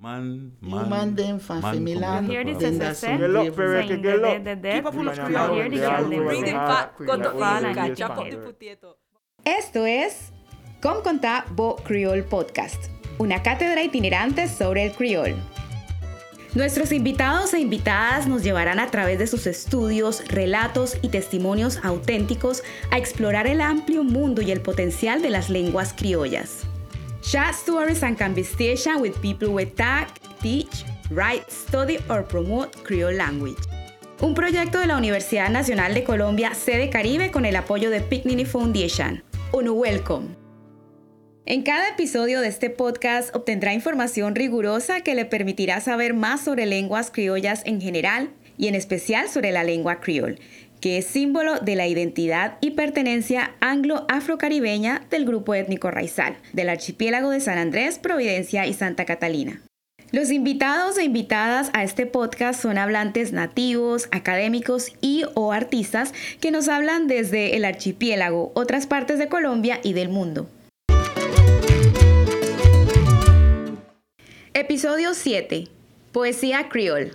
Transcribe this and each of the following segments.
Man, Man dem van man Femilan. comota Hear this crab. is Den a dat set. zo'n Get up, leven Perry, Saying get the up. dead, the dead. Keep up full of Now Creole. hear the Yeah, girl them bring Bring say. the Ah, fat, cut the Creole. fan, Yeah, and chop up yeah. the potato. Esto es Com Contá Bo Creole Podcast, una cátedra itinerante sobre el criol. Nuestros invitados e invitadas nos llevarán a través de sus estudios, relatos y testimonios auténticos a explorar el amplio mundo y el potencial de las lenguas criollas. Chat stories and conversation with people who talk, teach, write, study or promote Creole language. Un proyecto de la Universidad Nacional de Colombia, sede Caribe, con el apoyo de Picnini Foundation. Unu welcome. En cada episodio de este podcast obtendrá información rigurosa que le permitirá saber más sobre lenguas criollas en general y en especial sobre la lengua criol, que es símbolo de la identidad y pertenencia anglo-afrocaribeña del grupo étnico raizal, del archipiélago de San Andrés, Providencia y Santa Catalina. Los invitados e invitadas a este podcast son hablantes nativos, académicos y o artistas que nos hablan desde el archipiélago, otras partes de Colombia y del mundo. Episodio 7. Poesía Creole.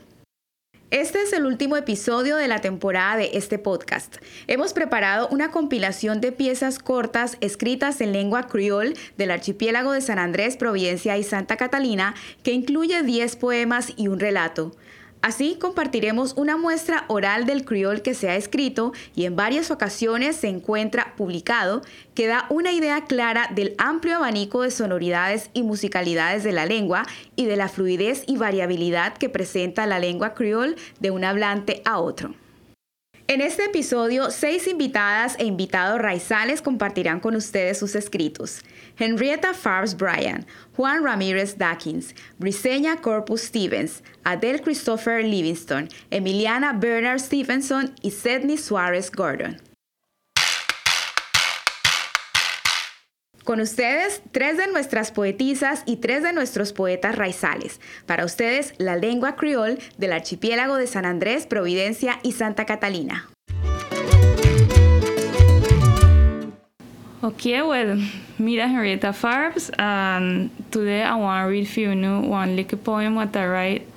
Este es el último episodio de la temporada de este podcast. Hemos preparado una compilación de piezas cortas escritas en lengua criol del archipiélago de San Andrés, Providencia y Santa Catalina, que incluye 10 poemas y un relato. Así compartiremos una muestra oral del criol que se ha escrito y en varias ocasiones se encuentra publicado, que da una idea clara del amplio abanico de sonoridades y musicalidades de la lengua y de la fluidez y variabilidad que presenta la lengua criol de un hablante a otro. En este episodio, seis invitadas e invitados raizales compartirán con ustedes sus escritos. Henrietta Farbs Bryan, Juan Ramírez Dawkins, Briseña Corpus Stevens, Adele Christopher Livingston, Emiliana Bernard Stevenson y Sidney Suárez Gordon. Con ustedes, tres de nuestras poetisas y tres de nuestros poetas raizales. Para ustedes, la lengua criol del archipiélago de San Andrés, Providencia y Santa Catalina. Okay, well, is Henrietta Farbs, and today I want to read for you one little poem what I write.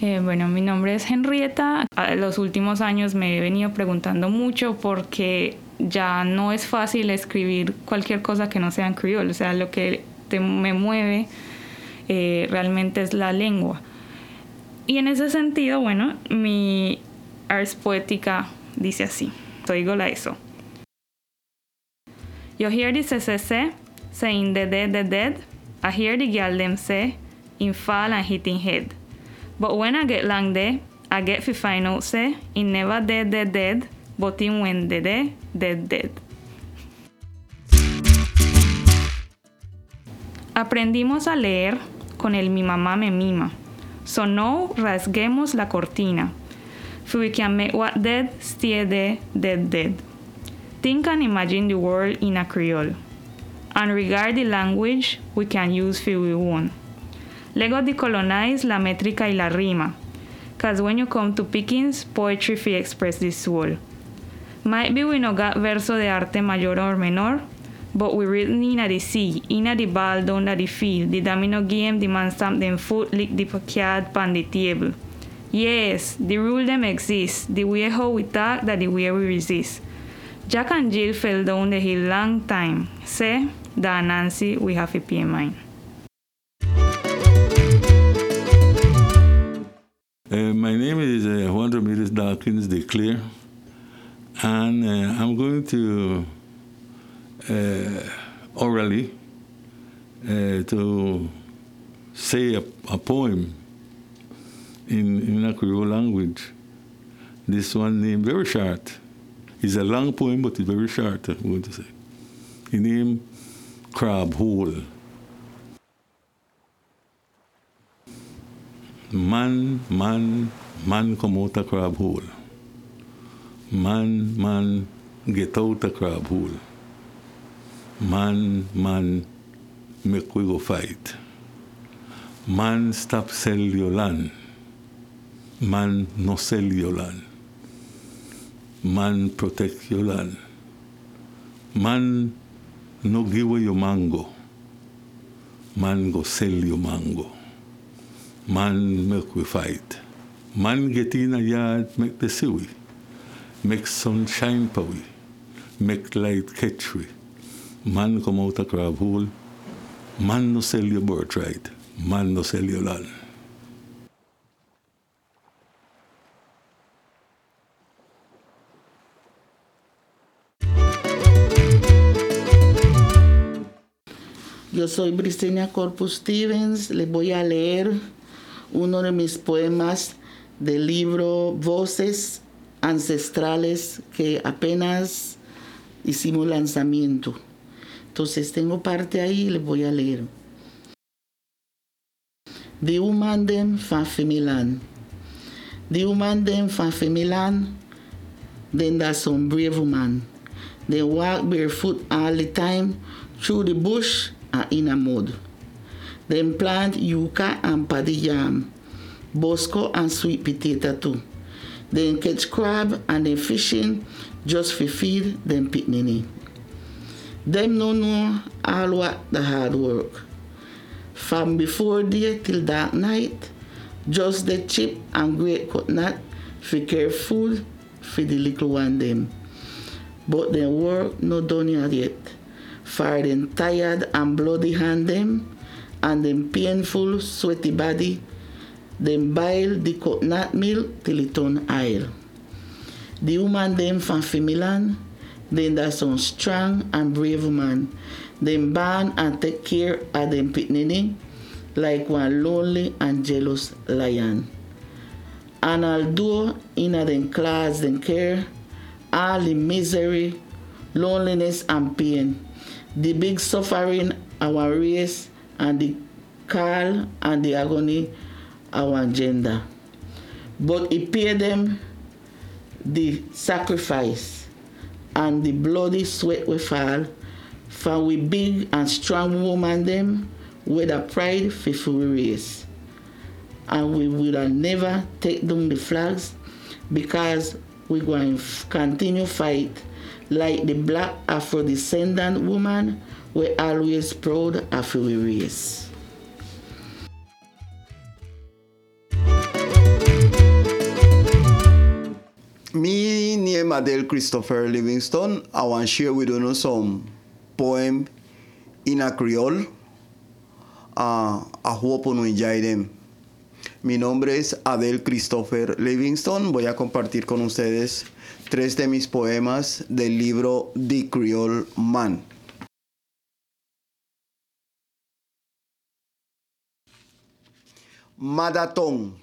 Eh, bueno, mi nombre es Henrietta. Los últimos años me he venido preguntando mucho porque ya no es fácil escribir cualquier cosa que no sea en criol. O sea, lo que te- me mueve eh, realmente es la lengua. Y en ese sentido, bueno, mi ars poética dice así. Oigo la eso. You hear the CCC saying the dead, the dead. I hear the girl them say in fall and hitting head. But when I get long there, I get fi out say in never dead, dead, dead, when the dead, dead. Aprendimos a leer con el mi mamá me mima. So now rasguemos la cortina. For we can make what dead there, dead, dead. Think and imagine the world in a Creole. And regard the language we can use for we want. Lego decolonize la métrica y la rima. Cause when you come to pickings, poetry fi express the soul. Might be we no got verso de arte mayor or menor, but we written in a the sea, in a the ball down a the field, the domino game, the man them foot, lick the packyard pan the table. Yes, the rule them exist, the way how we talk, that the way we resist. Jack and Jill fell down the hill long time. Say, da Nancy, we have a mine. Uh, my name is uh, Juan Ramirez Dawkins de Clear, and uh, I'm going to uh, orally uh, to say a, a poem in, in a Creole language. This one named very short. It's a long poem, but it's very short, I'm going to say. The name Crab Hole. Man, man, man come out a crab hole. Man, man, get out a crab hole. Man, man, make we go fight. Man, stop sell your land. Man, no sell your land. Man, protect your land. Man, no give away your mango. Man, go sell your mango. Man make we fight. Man get in a yard, make the see we. Make sunshine for we. Make light catch we. Man come out a crab hole. Man no sell your birthright. Man no sell your land. Yo soy Briseña Corpus Stevens. Les voy a leer uno de mis poemas del libro Voces Ancestrales que apenas hicimos lanzamiento. Entonces tengo parte ahí y les voy a leer. The woman dem van Femilan. The woman dem van Femilan. Then that's some brave woman. They walk barefoot all the time through the bush and in a mud. Then plant yucca and paddy bosco and sweet potato too. Then catch crab and then fishing just for feed them picnic. Them no know all what the hard work. From before day till dark night, just the chip and great coconut for care food for the little one them. But them work no done yet. For them tired and bloody hand them, and them painful sweaty body, them boil the coconut mil till it turn oil. The woman them from Femilan, then that's some strong and brave woman. Them ban and take care of them pitnini like one lonely and jealous lion. And although in a them class them care, all the misery, loneliness and pain, the big suffering our race and the call and the agony our agenda. But it pay them the sacrifice and the bloody sweat we fall for we big and strong woman them with a pride for we race. And we will never take down the flags because we're going to continue fight like the black Afro-descendant woman we always proud of we race. Name Adele Christopher Livingston. I want to share with you some poem in a Creole. Uh, I hope you enjoy them. Mi nombre es Adele Christopher Livingston. Voy a compartir con ustedes tres de mis poemas del libro The Creole Man. Madaton.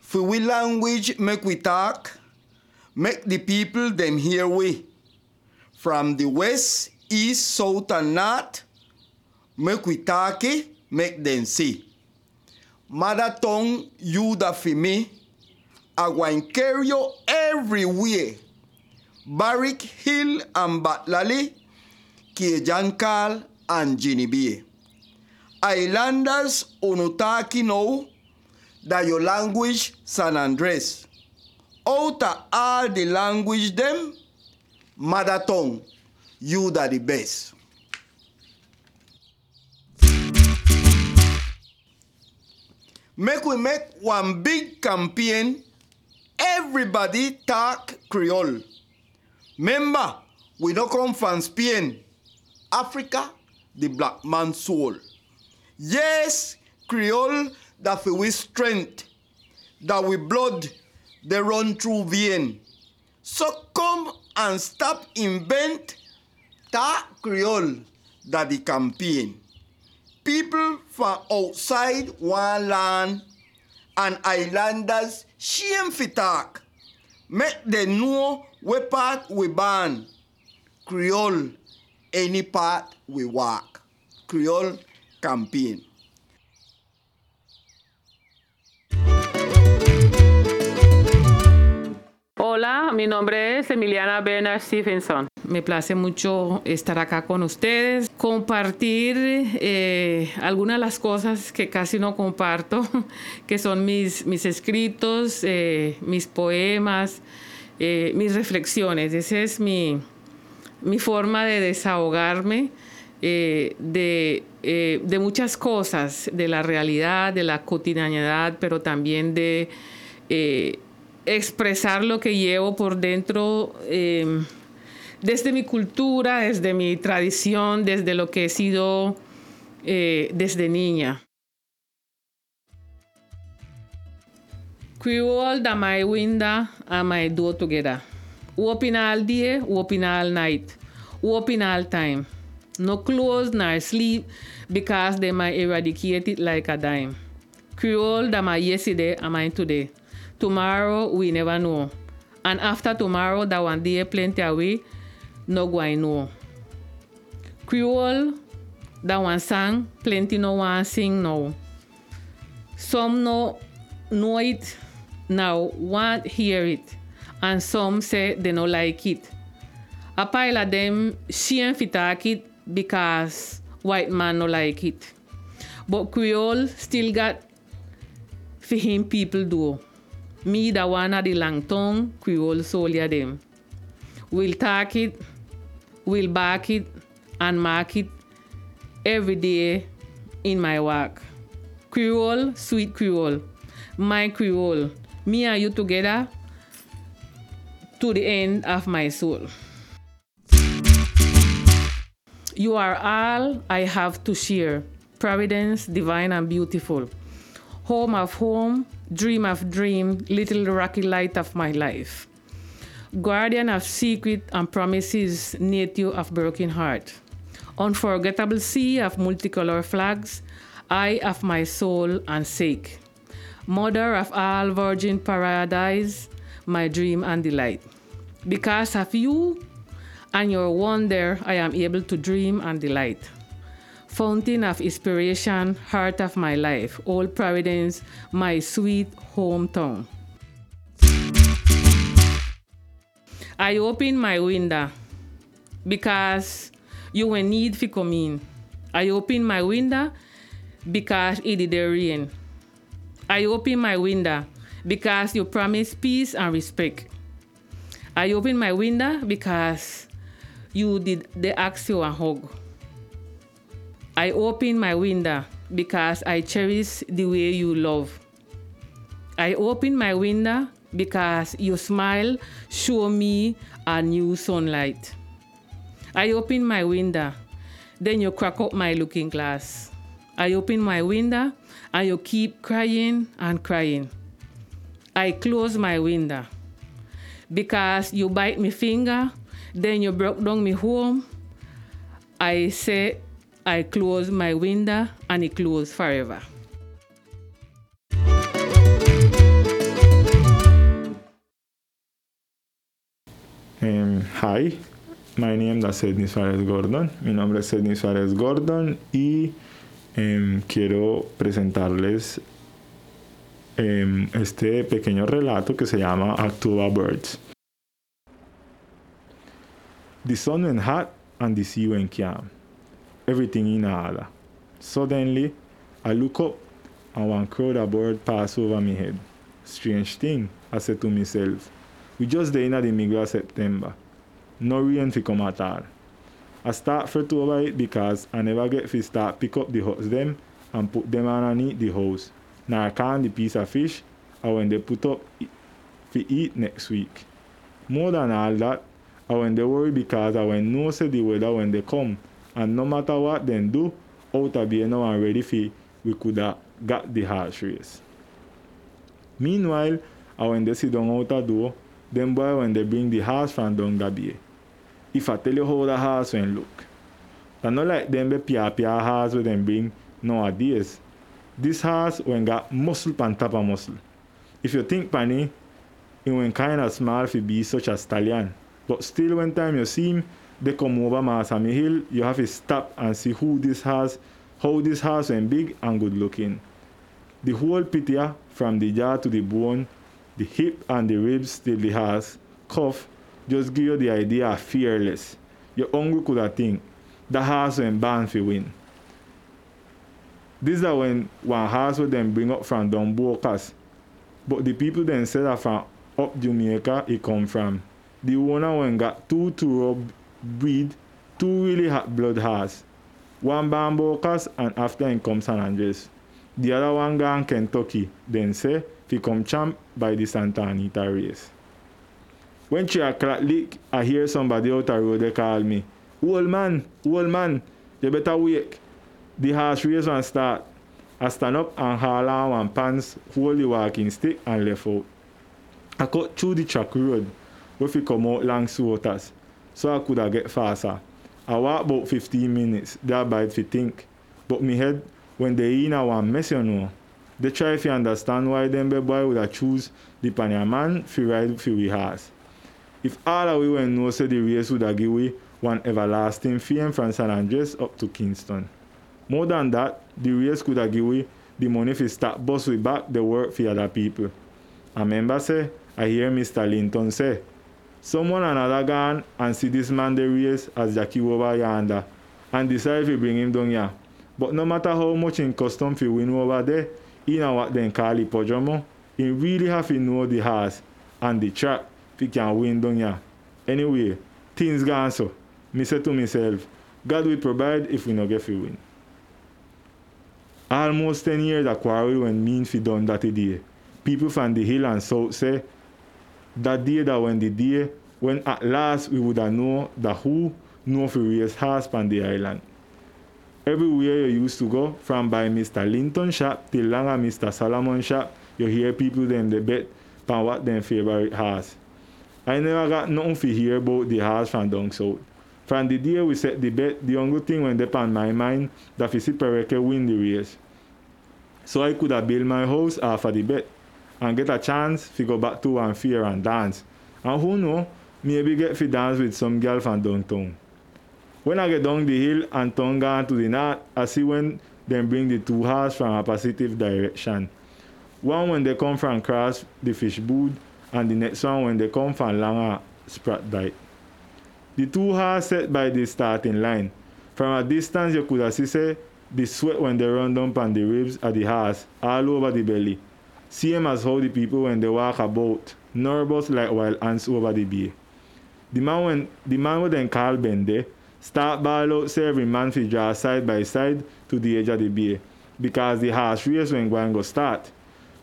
For we language we talk, make the people them hear we. From the west, east, south, and north, make we talk it, make them see. Mother tongue, you da for me, I want carry you everywhere. Barrick Hill and Batlali, Kiejankal and Jinibie. Islanders unutaki know that your language San Andres. Out of all the language them, mother tongue, you that the best. Make we make one big campaign. Everybody talk Creole. Remember, we don't come from Spain. Africa, the black man's soul. Yes, Creole, that we strength, that we blood, they run through vein. So come and stop invent that Creole that the campaign. People from outside one land and islanders shame fi talk. Make them know what part we ban. Creole, any part we walk. Creole campaign. Hola, mi nombre es Emiliana Bernard Stevenson. Me place mucho estar acá con ustedes, compartir eh, algunas de las cosas que casi no comparto, que son mis, mis escritos, eh, mis poemas, eh, mis reflexiones. Esa es mi, mi forma de desahogarme de, de muchas cosas, de la realidad, de la cotidianidad, pero también de expresar lo que llevo por dentro em, desde mi cultura, desde mi tradición, desde lo que he sido desde niña. Creole that my window and my door together. Open all day, open all night, open all time. No close nor sleep because they might eradicate it like a dime. Creole that my yesterday and mine today. Tomorrow we never know. And after tomorrow that one day plenty away, no going know. Creole that one song, plenty no one sing now. Some no know it now, want hear it, and some say they no like it. A pile of them shame fit talk it because white man no like it. But Creole still got for him people do. Me of the long tongue Creole soldier them. We'll talk it, we'll back it, and mark it every day in my work. Creole, sweet Creole, my Creole, me and you together to the end of my soul. You are all I have to share. Providence, divine and beautiful. Home of home, dream of dream, little rocky light of my life. Guardian of secret and promises, native of broken heart. Unforgettable sea of multicolor flags, eye of my soul and sake. Mother of all virgin paradise, my dream and delight. Because of you, and your wonder I am able to dream and delight. Fountain of inspiration, heart of my life, old Providence, my sweet hometown. I open my window because you will need to come in. I open my window because it did rain. I open my window because you promise peace and respect. I open my window because you did the ask you a hug. I open my window because I cherish the way you love. I open my window because your smile show me a new sunlight. I open my window, then you crack up my looking glass. I open my window and you keep crying and crying. I close my window because you bite me finger then you broke down my home. I say I close my window and it closed forever. Um, hi, my name is Sidney Suárez Gordon. Mi nombre es Sidney Suárez Gordon y um, quiero presentarles um, este pequeño relato que se llama Actua Birds. The sun went hot and the sea went calm. Everything in order. Suddenly, I look up and one crowd bird pass over my head. Strange thing, I said to myself. We just there in the middle of September. No rain fi come at all. I start fret over it because I never get to start pick up the huts them and put them underneath the house. Now I can the piece of fish or when they put up fi eat next week. More than all that, I when they worry because I when know say the weather when they come and no matter what they do, out of be now and ready for we could have got the horse race. Meanwhile, when they sit down out the door, them boy when they bring the horse from down the bay. If I tell you how the horse when look, I not like them be pia pia horse when them bring nowadays. This horse when got muscle pan top of muscle. If you think panny, it when kind of small for be such a stallion. But still, when time you see him, they come over Masami Hill, you have to stop and see who this has, how this house went big and good looking. The whole picture, from the jaw to the bone, the hip and the ribs till the horse, cuff, just give you the idea of fearless. Your hungry could have think, the horse went bound for win. This is when one horse would then bring up from Dumbocas. But the people then said that from up Jamaica it come from the owner when got two Turo breed, two really hot blood horse. One Bambocas and after him come San Andres. The other one gone Kentucky, then say fi come champ by the Santa Anita race. When three o'clock lick, I hear somebody out the road they call me. Old man, old man, you better wake. The horse race one start. I stand up and haul on one pants, hold the walking stick and left out. I cut through the track road, where fi come out long waters, so I coulda get faster. I walk about 15 minutes, thereby fi think. But me head, when they in a one mess you know, they try fi understand why them be boy woulda choose the panya man fi ride fi we horse. If all of we when know say the race woulda give we one everlasting fame from San Andres up to Kingston. More than that, the race coulda give we the money fi start bus we back the work fi other people. I remember say, I hear Mr. Linton say, someone another gone and see this man the race as Jackie over yonder and decide to bring him down here. But no matter how much in custom fi win over there, he know what them call it pojomo, he really have to know the horse and the track fi can win down here. Anyway, things gone so. Me say to myself, God will provide if we no get fi win. Almost 10 years a quarry when mean fi done that day. People from the hill and south say that day that when the day when at last we woulda know that who fi race horse on the island. Everywhere you used to go, from by Mr. Linton shop till long at Mr. Solomon shop, you hear people them they bet on what them favorite horse. I never got nothing to hear about the horse from down south. From the day we set the bet, the only thing went up on my mind that see Pereke win the race. So I could have built my house after the bet and get a chance to go back to one fear and dance. And who know, maybe get to dance with some girl from downtown. When I get down the hill and turn gone to the north, I see when them bring the two horse from a positive direction. One when they come from cross the fish boot, and the next one when they come from longer sprat diet. The two horse set by the starting line. From a distance you could see say the sweat when they run down on the ribs at the horse all over the belly. Same as how the people when they walk about, nervous like wild ants over the bay. The man when the man with them call Bende start ball out say every man draw side by side to the edge of the bay because the horse race when going go start.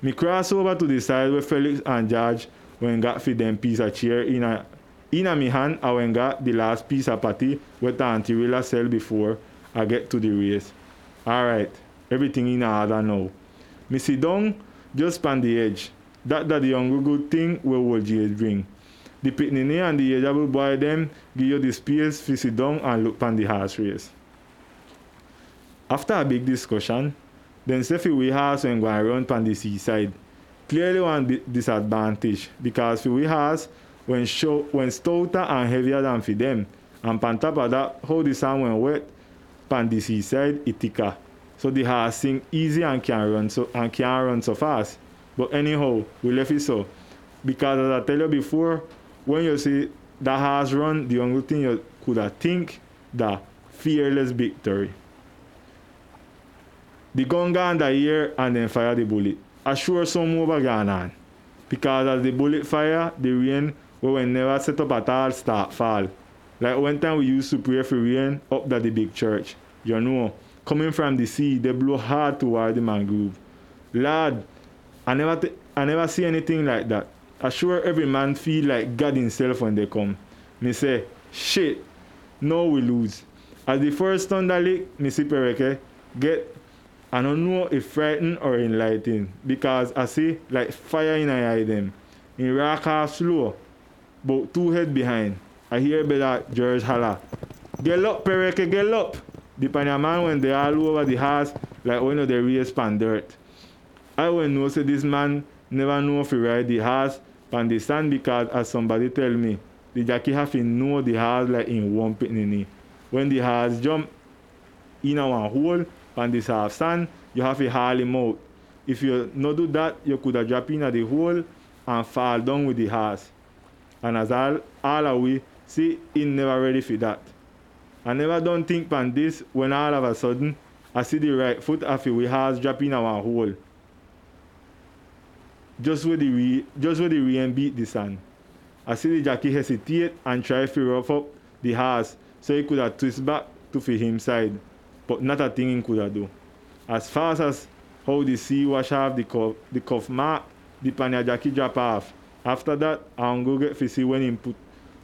Me cross over to the side where Felix and George when got fi them piece of chair in a in a me hand I when got the last piece of patty what Auntie Rilla sell before I get to the race. Alright, everything in order now. Me sit down just on the edge. That that the good thing will hold you bring. The pitney and the ageable boy them give you the space to sit down and look pan the horse race. After a big discussion, then Steffi we horse when go around on the seaside. Clearly one di- disadvantage because for we horse when show when stouter and heavier than for them. And pan top of that, how the sun when wet pan the seaside it. So the horse sing easy and can run so and can run so fast. But anyhow, we left it so. Because as I tell you before, when you see that horse run, the only thing you could have think that fearless victory. The gun gun the ear and then fire the bullet. Assure some over going on. Because as the bullet fire, the rain we will never set up at all start fall. Like one time we used to pray for rain up at the big church. You know, coming from the sea, they blow hard toward the mangrove. Lord, I never, I never see anything like that. I sure every man feel like God himself when they come. Me say, shit, no we lose. As the first thunder lick, me see Pereke get, I don't know if frightened or enlightened because I see like fire in eye them. In rock half slow, but two head behind. I hear better George holler, get up Pereke, get up. The Panama when they all over the house like when they race pan dirt. I will know say this man never know if he ride the horse on the sand because as somebody tell me, the jockey have to know the horse like in one pitney. When the horse jump in a one hole on this half sand, you have to haul him out. If you not do that, you could have drop in at the hole and fall down with the horse. And as all, all we see, he never ready for that. I never don't think on this when all of a sudden I see the right foot of the horse drop in a one hole just where the re- just where the rain beat the sand. I see the jockey hesitate and try to rough up the horse so he could have twist back to for him side. but not a thing he could have do. As fast as how the sea wash off the cuff, the cuff mark, the panya jacket drop off. After that, I'm go get to see when he put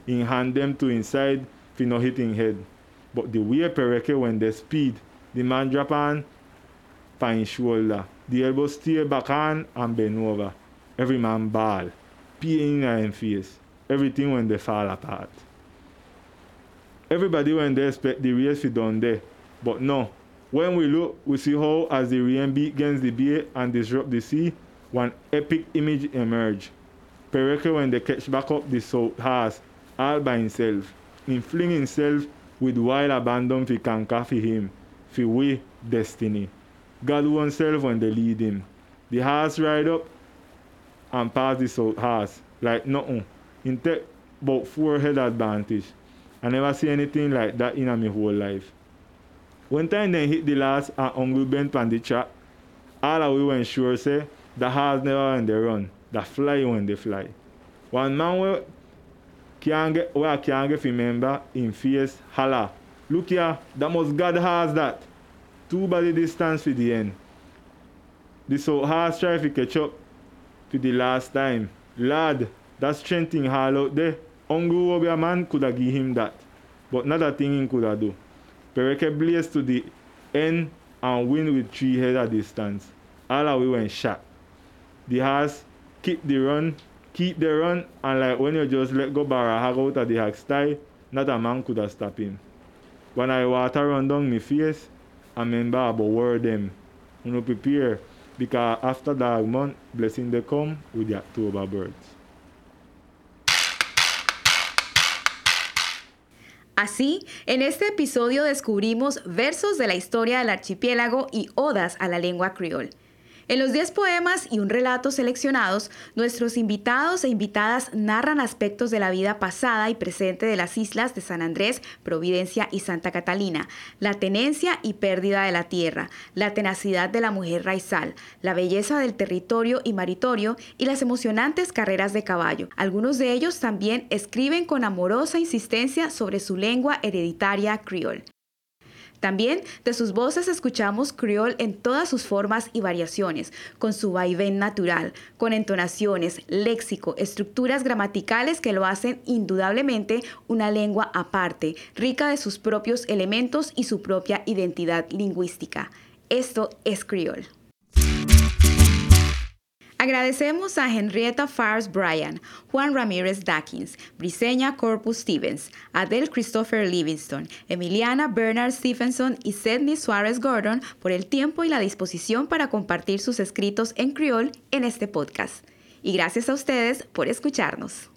in hand them to inside fi no hit him head. But the way Pereke when they speed, the man drop on fine shoulder. The elbow stay back on and bend over. Every man ball. Pain in him face. Everything when they fall apart. Everybody when they expect the race to done there. But no. When we look, we see how as the rain beat against the bay and disrupt the sea, one epic image emerge. Pereke when they catch back up the south horse all by himself. He fling himself with wild abandon fi conquer for him, fi we destiny. God oneself when they lead him. The horse ride up and pass this horse like nothing. In take about four head advantage. I never see anything like that in my whole life. One time they hit the last and Uncle bent on the track, all we went sure say the horse never when they run, the fly when they fly. One man will get where can't remember in face holla. Look here, that must God has that. Two body distance for the end. The so horse try to catch up to the last time. Lad, that strength thing hall out there. Hungry man could have give him that. But not a thing he could have do. Pereke blaze to the end and win with three header distance. Of we went shot. The horse keep the run, keep the run, and like when you just let go Barra hag out of the hag's tie, not a man could have stopped him. When I water run down my face, I remember about word them. You know, prepare because after that month, blessing they come with the October birds. Así, en este episodio descubrimos versos de la historia del archipiélago y odas a la lengua criol. En los 10 poemas y un relato seleccionados, nuestros invitados e invitadas narran aspectos de la vida pasada y presente de las islas de San Andrés, Providencia y Santa Catalina, la tenencia y pérdida de la tierra, la tenacidad de la mujer raizal, la belleza del territorio y maritorio y las emocionantes carreras de caballo. Algunos de ellos también escriben con amorosa insistencia sobre su lengua hereditaria criol. También de sus voces escuchamos criol en todas sus formas y variaciones, con su vaivén natural, con entonaciones, léxico, estructuras gramaticales que lo hacen indudablemente una lengua aparte, rica de sus propios elementos y su propia identidad lingüística. Esto es criol. Agradecemos a Henrietta Fars Bryan, Juan Ramírez Dawkins, Briseña Corpus Stevens, Adele Christopher Livingston, Emiliana Bernard Stephenson y Sidney Suárez Gordon por el tiempo y la disposición para compartir sus escritos en criol en este podcast. Y gracias a ustedes por escucharnos.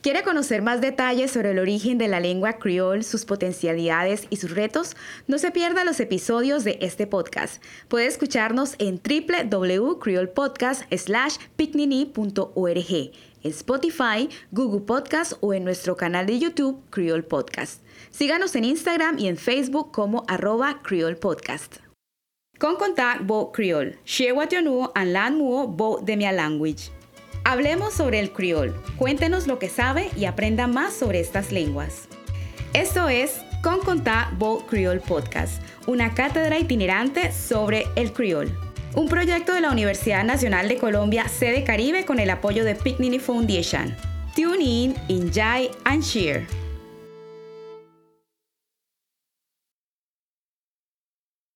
¿Quiere conocer más detalles sobre el origen de la lengua criol, sus potencialidades y sus retos? No se pierda los episodios de este podcast. Puede escucharnos en www.creolpodcast.picnini.org, en Spotify, Google Podcast o en nuestro canal de YouTube Creole Podcast. Síganos en Instagram y en Facebook como arroba Creole Podcast. Con contact bo Creole. Share what you know and learn more bo de mi language. Hablemos sobre el criol. Cuéntenos lo que sabe y aprenda más sobre estas lenguas. Esto es Con Contá Bo Creole Podcast, una cátedra itinerante sobre el criol. Un proyecto de la Universidad Nacional de Colombia, sede Caribe, con el apoyo de Picnini Foundation. Tune in, enjoy and share.